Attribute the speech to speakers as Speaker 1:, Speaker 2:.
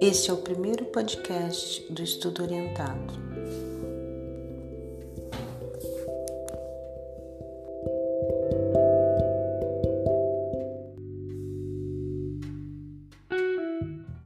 Speaker 1: Este é o primeiro podcast do Estudo Orientado.